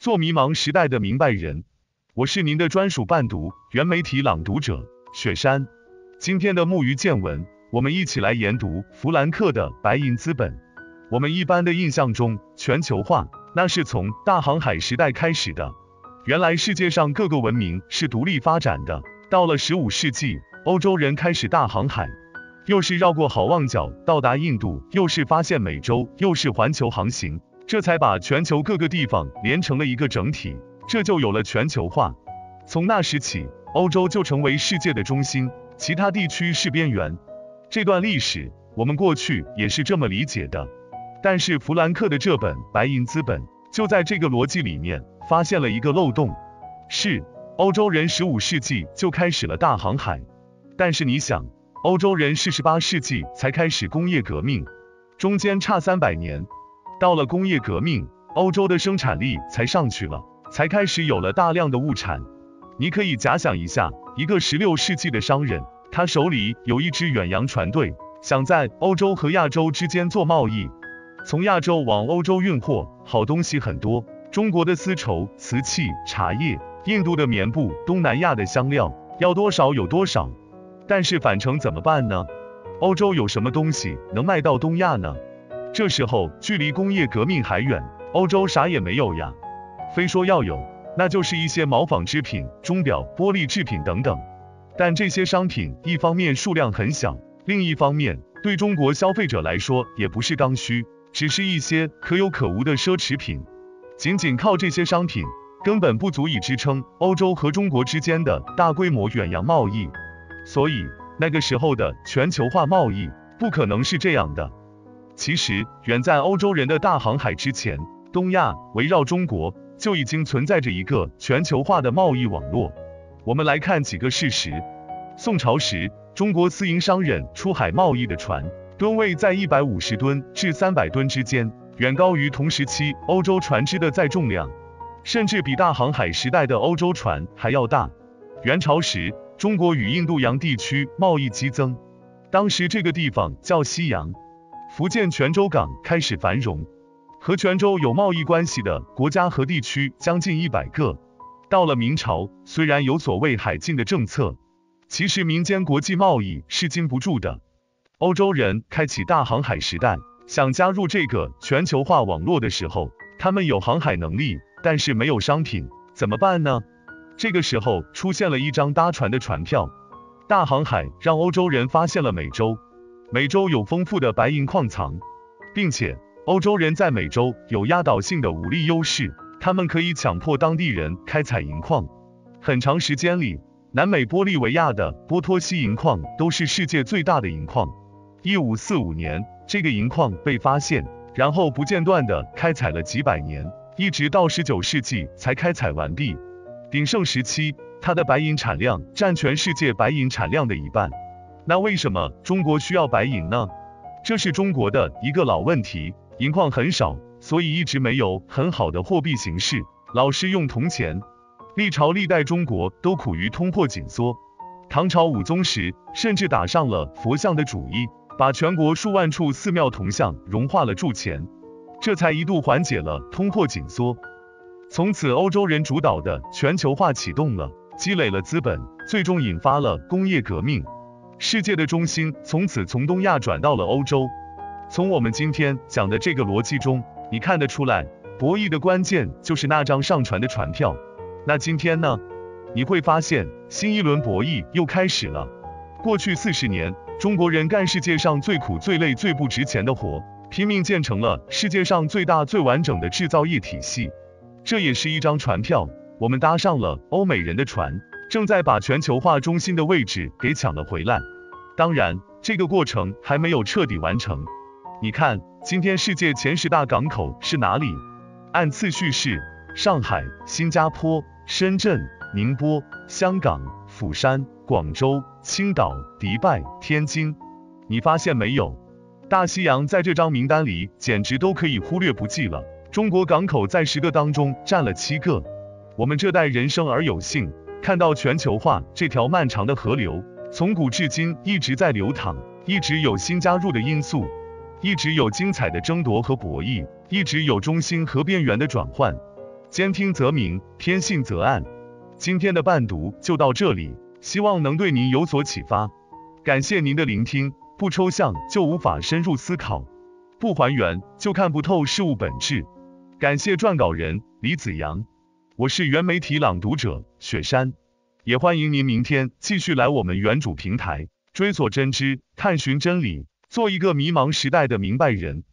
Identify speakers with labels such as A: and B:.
A: 做迷茫时代的明白人。我是您的专属伴读，原媒体朗读者雪山。今天的木鱼见闻，我们一起来研读弗兰克的《白银资本》。我们一般的印象中，全球化那是从大航海时代开始的。原来世界上各个文明是独立发展的。到了十五世纪，欧洲人开始大航海。又是绕过好望角到达印度，又是发现美洲，又是环球航行，这才把全球各个地方连成了一个整体，这就有了全球化。从那时起，欧洲就成为世界的中心，其他地区是边缘。这段历史，我们过去也是这么理解的。但是弗兰克的这本《白银资本》就在这个逻辑里面发现了一个漏洞，是欧洲人十五世纪就开始了大航海，但是你想。欧洲人是十八世纪才开始工业革命，中间差三百年。到了工业革命，欧洲的生产力才上去了，才开始有了大量的物产。你可以假想一下，一个十六世纪的商人，他手里有一支远洋船队，想在欧洲和亚洲之间做贸易，从亚洲往欧洲运货，好东西很多，中国的丝绸、瓷器、茶叶，印度的棉布，东南亚的香料，要多少有多少。但是返程怎么办呢？欧洲有什么东西能卖到东亚呢？这时候距离工业革命还远，欧洲啥也没有呀。非说要有，那就是一些毛纺织品、钟表、玻璃制品等等。但这些商品一方面数量很小，另一方面对中国消费者来说也不是刚需，只是一些可有可无的奢侈品。仅仅靠这些商品，根本不足以支撑欧洲和中国之间的大规模远洋贸易。所以那个时候的全球化贸易不可能是这样的。其实远在欧洲人的大航海之前，东亚围绕中国就已经存在着一个全球化的贸易网络。我们来看几个事实：宋朝时，中国私营商人出海贸易的船吨位在一百五十吨至三百吨之间，远高于同时期欧洲船只的载重量，甚至比大航海时代的欧洲船还要大。元朝时，中国与印度洋地区贸易激增，当时这个地方叫西洋。福建泉州港开始繁荣，和泉州有贸易关系的国家和地区将近一百个。到了明朝，虽然有所谓海禁的政策，其实民间国际贸易是禁不住的。欧洲人开启大航海时代，想加入这个全球化网络的时候，他们有航海能力，但是没有商品，怎么办呢？这个时候出现了一张搭船的船票，大航海让欧洲人发现了美洲，美洲有丰富的白银矿藏，并且欧洲人在美洲有压倒性的武力优势，他们可以强迫当地人开采银矿。很长时间里，南美玻利维亚的波托西银矿都是世界最大的银矿。一五四五年，这个银矿被发现，然后不间断的开采了几百年，一直到十九世纪才开采完毕。鼎盛时期，它的白银产量占全世界白银产量的一半。那为什么中国需要白银呢？这是中国的一个老问题，银矿很少，所以一直没有很好的货币形式，老是用铜钱。历朝历代中国都苦于通货紧缩。唐朝武宗时，甚至打上了佛像的主意，把全国数万处寺庙铜像融化了铸钱，这才一度缓解了通货紧缩。从此，欧洲人主导的全球化启动了，积累了资本，最终引发了工业革命。世界的中心从此从东亚转到了欧洲。从我们今天讲的这个逻辑中，你看得出来，博弈的关键就是那张上船的船票。那今天呢？你会发现，新一轮博弈又开始了。过去四十年，中国人干世界上最苦、最累、最不值钱的活，拼命建成了世界上最大、最完整的制造业体系。这也是一张船票，我们搭上了欧美人的船，正在把全球化中心的位置给抢了回来。当然，这个过程还没有彻底完成。你看，今天世界前十大港口是哪里？按次序是上海、新加坡、深圳、宁波、香港、釜山、广州、青岛、迪拜、天津。你发现没有？大西洋在这张名单里简直都可以忽略不计了。中国港口在十个当中占了七个。我们这代人生而有幸，看到全球化这条漫长的河流，从古至今一直在流淌，一直有新加入的因素，一直有精彩的争夺和博弈，一直有中心和边缘的转换。兼听则明，偏信则暗。今天的伴读就到这里，希望能对您有所启发。感谢您的聆听。不抽象就无法深入思考，不还原就看不透事物本质。感谢撰稿人李子阳，我是原媒体朗读者雪山，也欢迎您明天继续来我们原主平台追索真知，探寻真理，做一个迷茫时代的明白人。